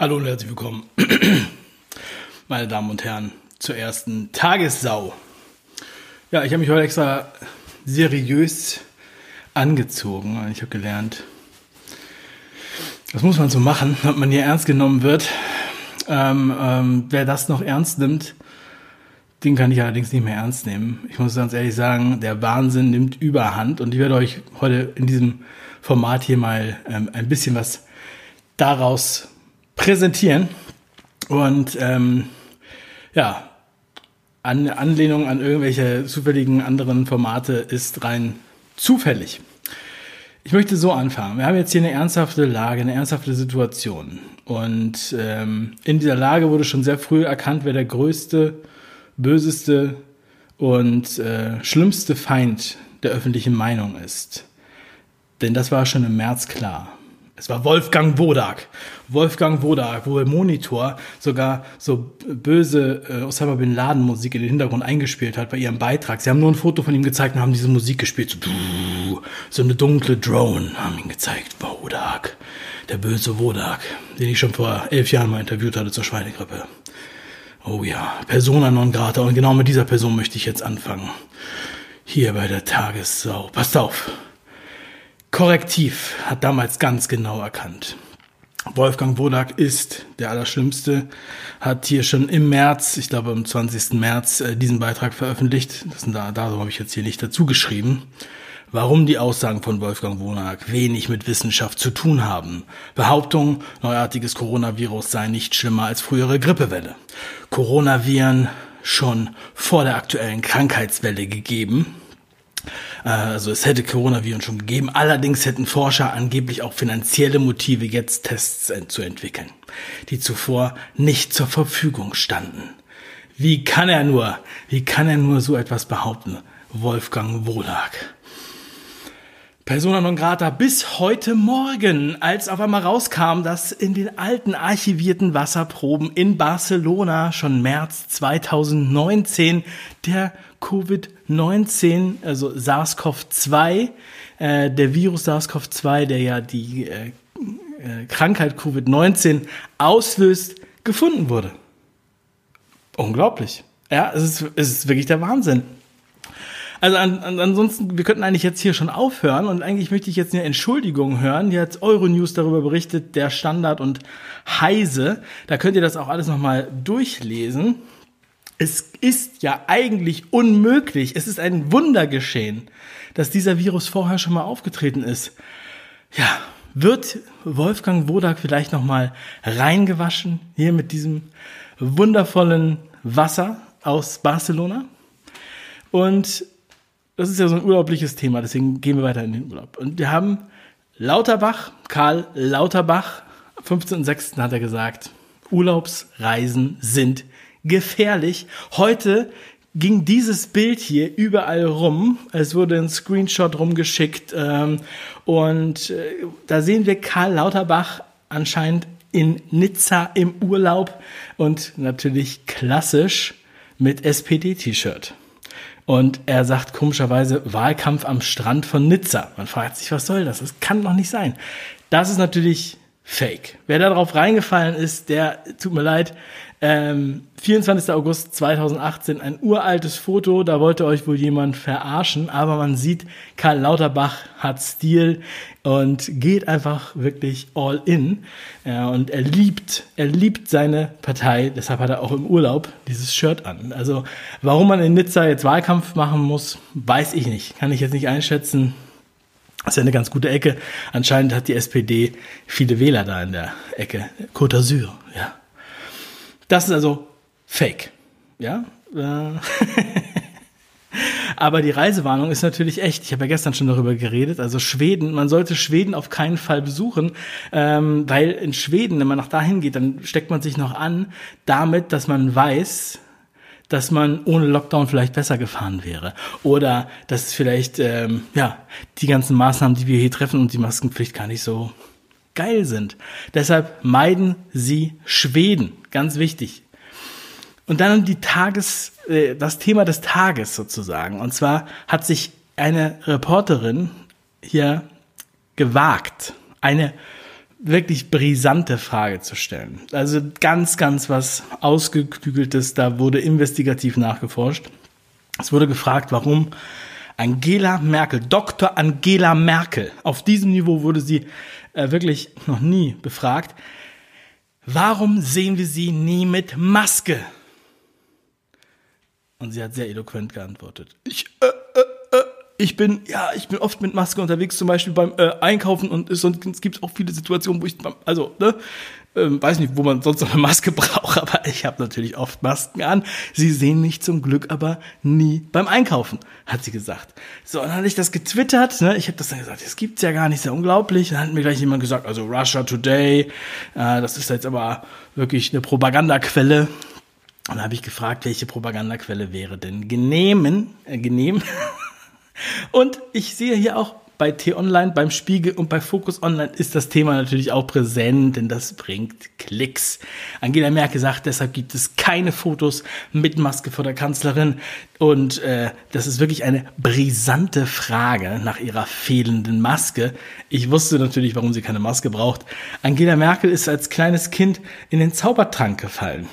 Hallo und herzlich willkommen, meine Damen und Herren, zur ersten Tagessau. Ja, ich habe mich heute extra seriös angezogen. Ich habe gelernt, das muss man so machen, damit man hier ernst genommen wird. Ähm, ähm, wer das noch ernst nimmt, den kann ich allerdings nicht mehr ernst nehmen. Ich muss ganz ehrlich sagen, der Wahnsinn nimmt überhand und ich werde euch heute in diesem Format hier mal ähm, ein bisschen was daraus präsentieren. Und ähm, ja, an Anlehnung an irgendwelche zufälligen anderen Formate ist rein zufällig. Ich möchte so anfangen. Wir haben jetzt hier eine ernsthafte Lage, eine ernsthafte Situation. Und ähm, in dieser Lage wurde schon sehr früh erkannt, wer der größte, böseste und äh, schlimmste Feind der öffentlichen Meinung ist. Denn das war schon im März klar. Es war Wolfgang Wodak. Wolfgang Wodak, wo der Monitor sogar so böse äh, Osama Bin Laden Musik in den Hintergrund eingespielt hat bei ihrem Beitrag. Sie haben nur ein Foto von ihm gezeigt und haben diese Musik gespielt. So, so eine dunkle Drone haben ihn gezeigt. Wodak. Der böse Wodak, den ich schon vor elf Jahren mal interviewt hatte zur Schweinegrippe. Oh ja, Persona non grata. Und genau mit dieser Person möchte ich jetzt anfangen. Hier bei der Tagessau. Passt auf. Korrektiv hat damals ganz genau erkannt. Wolfgang Wodak ist der Allerschlimmste, hat hier schon im März, ich glaube am 20. März, äh, diesen Beitrag veröffentlicht. Das sind da, darum habe ich jetzt hier nicht dazu geschrieben. Warum die Aussagen von Wolfgang Wodak wenig mit Wissenschaft zu tun haben. Behauptung, neuartiges Coronavirus sei nicht schlimmer als frühere Grippewelle. Coronaviren schon vor der aktuellen Krankheitswelle gegeben also es hätte Coronaviren schon gegeben. Allerdings hätten Forscher angeblich auch finanzielle Motive, jetzt Tests zu entwickeln, die zuvor nicht zur Verfügung standen. Wie kann er nur, wie kann er nur so etwas behaupten? Wolfgang Wohlag. Persona non grata bis heute Morgen, als auf einmal rauskam, dass in den alten archivierten Wasserproben in Barcelona schon März 2019 der Covid-19, also SARS-CoV-2, äh, der Virus SARS-CoV-2, der ja die äh, äh, Krankheit Covid-19 auslöst, gefunden wurde. Unglaublich. Ja, es ist, es ist wirklich der Wahnsinn. Also an, an, ansonsten, wir könnten eigentlich jetzt hier schon aufhören und eigentlich möchte ich jetzt eine Entschuldigung hören. Hier hat Euronews darüber berichtet, der Standard und Heise. Da könnt ihr das auch alles nochmal durchlesen. Es ist ja eigentlich unmöglich. Es ist ein Wunder geschehen, dass dieser Virus vorher schon mal aufgetreten ist. Ja, wird Wolfgang Wodak vielleicht nochmal reingewaschen hier mit diesem wundervollen Wasser aus Barcelona? Und das ist ja so ein urlaubliches Thema, deswegen gehen wir weiter in den Urlaub. Und wir haben Lauterbach, Karl Lauterbach, 15.06. hat er gesagt, Urlaubsreisen sind gefährlich. Heute ging dieses Bild hier überall rum. Es wurde ein Screenshot rumgeschickt ähm, und äh, da sehen wir Karl Lauterbach anscheinend in Nizza im Urlaub und natürlich klassisch mit SPD-T-Shirt. Und er sagt komischerweise Wahlkampf am Strand von Nizza. Man fragt sich, was soll das? Das kann doch nicht sein. Das ist natürlich fake. Wer darauf reingefallen ist, der tut mir leid. Ähm, 24. August 2018, ein uraltes Foto, da wollte euch wohl jemand verarschen, aber man sieht, Karl Lauterbach hat Stil und geht einfach wirklich all in. Ja, und er liebt, er liebt seine Partei, deshalb hat er auch im Urlaub dieses Shirt an. Also, warum man in Nizza jetzt Wahlkampf machen muss, weiß ich nicht. Kann ich jetzt nicht einschätzen. Das ist ja eine ganz gute Ecke. Anscheinend hat die SPD viele Wähler da in der Ecke. Côte d'Azur, ja. Das ist also fake. Ja. Äh. Aber die Reisewarnung ist natürlich echt. Ich habe ja gestern schon darüber geredet. Also Schweden, man sollte Schweden auf keinen Fall besuchen, ähm, weil in Schweden, wenn man nach dahin geht, dann steckt man sich noch an, damit, dass man weiß, dass man ohne Lockdown vielleicht besser gefahren wäre. Oder dass vielleicht, ähm, ja, die ganzen Maßnahmen, die wir hier treffen und die Maskenpflicht gar nicht so geil sind. Deshalb meiden Sie Schweden. Ganz wichtig. Und dann die Tages, äh, das Thema des Tages sozusagen. Und zwar hat sich eine Reporterin hier gewagt, eine wirklich brisante Frage zu stellen. Also ganz, ganz was Ausgeklügeltes, da wurde investigativ nachgeforscht. Es wurde gefragt, warum Angela Merkel, Dr. Angela Merkel, auf diesem Niveau wurde sie äh, wirklich noch nie befragt. Warum sehen wir sie nie mit Maske? Und sie hat sehr eloquent geantwortet. Ich, äh, äh, äh, ich bin, ja, ich bin oft mit Maske unterwegs, zum Beispiel beim äh, Einkaufen und und es gibt auch viele Situationen, wo ich, also, ne, ähm, weiß nicht, wo man sonst noch eine Maske braucht, aber ich habe natürlich oft Masken an. Sie sehen mich zum Glück aber nie beim Einkaufen, hat sie gesagt. So, dann hatte ich das getwittert, ne? ich habe das dann gesagt, das gibt's ja gar nicht, sehr unglaublich. Dann hat mir gleich jemand gesagt, also Russia Today, äh, das ist jetzt aber wirklich eine Propagandaquelle. Und dann habe ich gefragt, welche Propagandaquelle wäre denn genehmen, äh, genehm? Und ich sehe hier auch bei T-Online, beim Spiegel und bei Focus Online ist das Thema natürlich auch präsent, denn das bringt Klicks. Angela Merkel sagt, deshalb gibt es keine Fotos mit Maske vor der Kanzlerin. Und äh, das ist wirklich eine brisante Frage nach ihrer fehlenden Maske. Ich wusste natürlich, warum sie keine Maske braucht. Angela Merkel ist als kleines Kind in den Zaubertrank gefallen.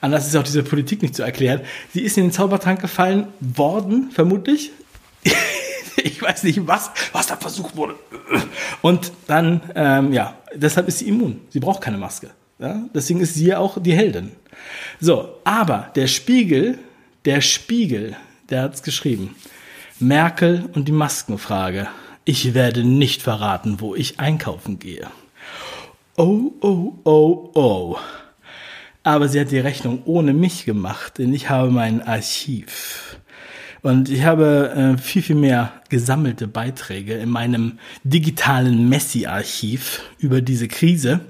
Anders ist auch diese Politik nicht zu erklären. Sie ist in den Zaubertrank gefallen worden, vermutlich. ich weiß nicht was, was da versucht wurde. Und dann, ähm, ja, deshalb ist sie immun. Sie braucht keine Maske. Ja? Deswegen ist sie ja auch die Heldin. So, aber der Spiegel, der Spiegel, der hat es geschrieben. Merkel und die Maskenfrage. Ich werde nicht verraten, wo ich einkaufen gehe. Oh, oh, oh, oh. Aber sie hat die Rechnung ohne mich gemacht, denn ich habe mein Archiv. Und ich habe äh, viel, viel mehr gesammelte Beiträge in meinem digitalen Messi-Archiv über diese Krise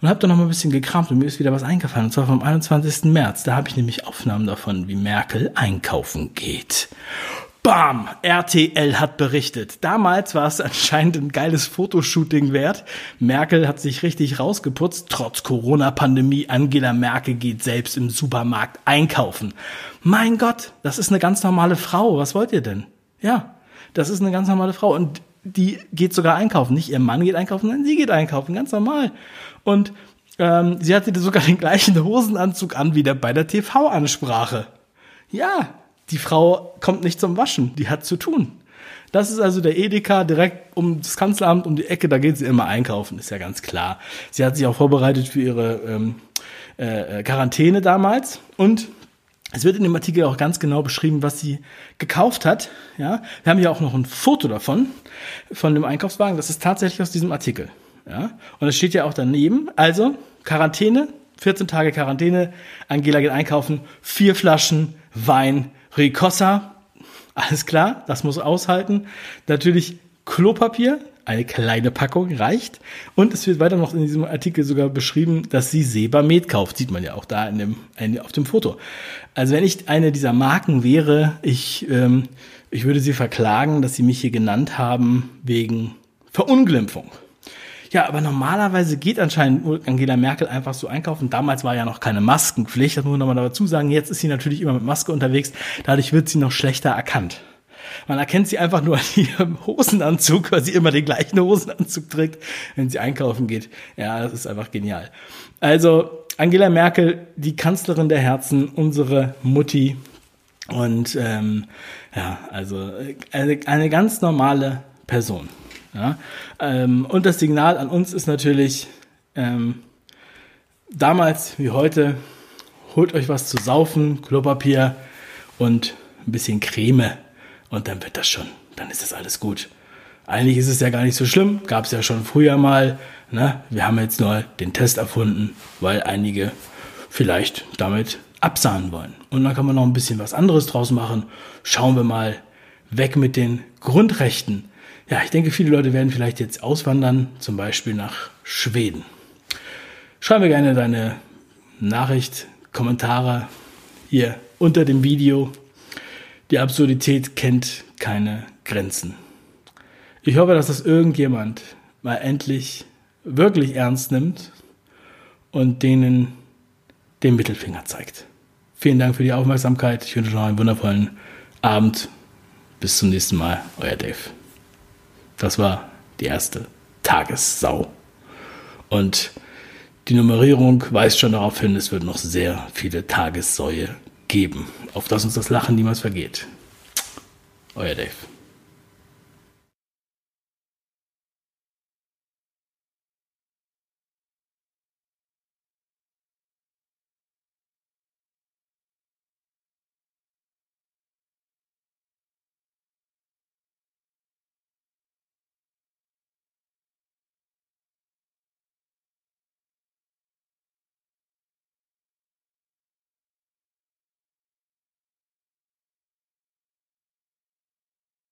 und habe da noch mal ein bisschen gekramt und mir ist wieder was eingefallen. Und zwar vom 21. März. Da habe ich nämlich Aufnahmen davon, wie Merkel einkaufen geht. Bam! RTL hat berichtet. Damals war es anscheinend ein geiles Fotoshooting wert. Merkel hat sich richtig rausgeputzt. Trotz Corona-Pandemie, Angela Merkel geht selbst im Supermarkt einkaufen. Mein Gott, das ist eine ganz normale Frau. Was wollt ihr denn? Ja, das ist eine ganz normale Frau. Und die geht sogar einkaufen. Nicht ihr Mann geht einkaufen, sondern sie geht einkaufen. Ganz normal. Und ähm, sie hatte sogar den gleichen Hosenanzug an wie der bei der TV-Ansprache. Ja, die Frau kommt nicht zum Waschen, die hat zu tun. Das ist also der Edeka direkt um das Kanzleramt um die Ecke, da geht sie immer einkaufen, ist ja ganz klar. Sie hat sich auch vorbereitet für ihre ähm, äh, Quarantäne damals und es wird in dem Artikel auch ganz genau beschrieben, was sie gekauft hat. Ja, wir haben ja auch noch ein Foto davon, von dem Einkaufswagen. Das ist tatsächlich aus diesem Artikel. Ja, und es steht ja auch daneben. Also Quarantäne, 14 Tage Quarantäne. Angela geht einkaufen, vier Flaschen Wein Ricossa, alles klar, das muss aushalten. Natürlich Klopapier, eine kleine Packung reicht. Und es wird weiter noch in diesem Artikel sogar beschrieben, dass sie Sebamed kauft. Sieht man ja auch da in dem, auf dem Foto. Also wenn ich eine dieser Marken wäre, ich, ähm, ich würde sie verklagen, dass sie mich hier genannt haben wegen Verunglimpfung. Ja, aber normalerweise geht anscheinend Angela Merkel einfach so einkaufen. Damals war ja noch keine Maskenpflicht, das muss man nochmal dazu sagen. Jetzt ist sie natürlich immer mit Maske unterwegs. Dadurch wird sie noch schlechter erkannt. Man erkennt sie einfach nur an ihrem Hosenanzug, weil sie immer den gleichen Hosenanzug trägt, wenn sie einkaufen geht. Ja, das ist einfach genial. Also Angela Merkel, die Kanzlerin der Herzen, unsere Mutti. Und ähm, ja, also eine, eine ganz normale Person. Ja? Ähm, und das Signal an uns ist natürlich, ähm, damals wie heute, holt euch was zu saufen, Klopapier und ein bisschen Creme und dann wird das schon, dann ist das alles gut. Eigentlich ist es ja gar nicht so schlimm, gab es ja schon früher mal. Ne? Wir haben jetzt nur den Test erfunden, weil einige vielleicht damit absahnen wollen. Und dann kann man noch ein bisschen was anderes draus machen. Schauen wir mal, weg mit den Grundrechten ja, ich denke, viele Leute werden vielleicht jetzt auswandern, zum Beispiel nach Schweden. Schreib mir gerne deine Nachricht, Kommentare hier unter dem Video. Die Absurdität kennt keine Grenzen. Ich hoffe, dass das irgendjemand mal endlich wirklich ernst nimmt und denen den Mittelfinger zeigt. Vielen Dank für die Aufmerksamkeit. Ich wünsche noch einen wundervollen Abend. Bis zum nächsten Mal. Euer Dave. Das war die erste Tagessau. Und die Nummerierung weist schon darauf hin, es wird noch sehr viele Tagessäue geben, auf dass uns das Lachen niemals vergeht. Euer Dave.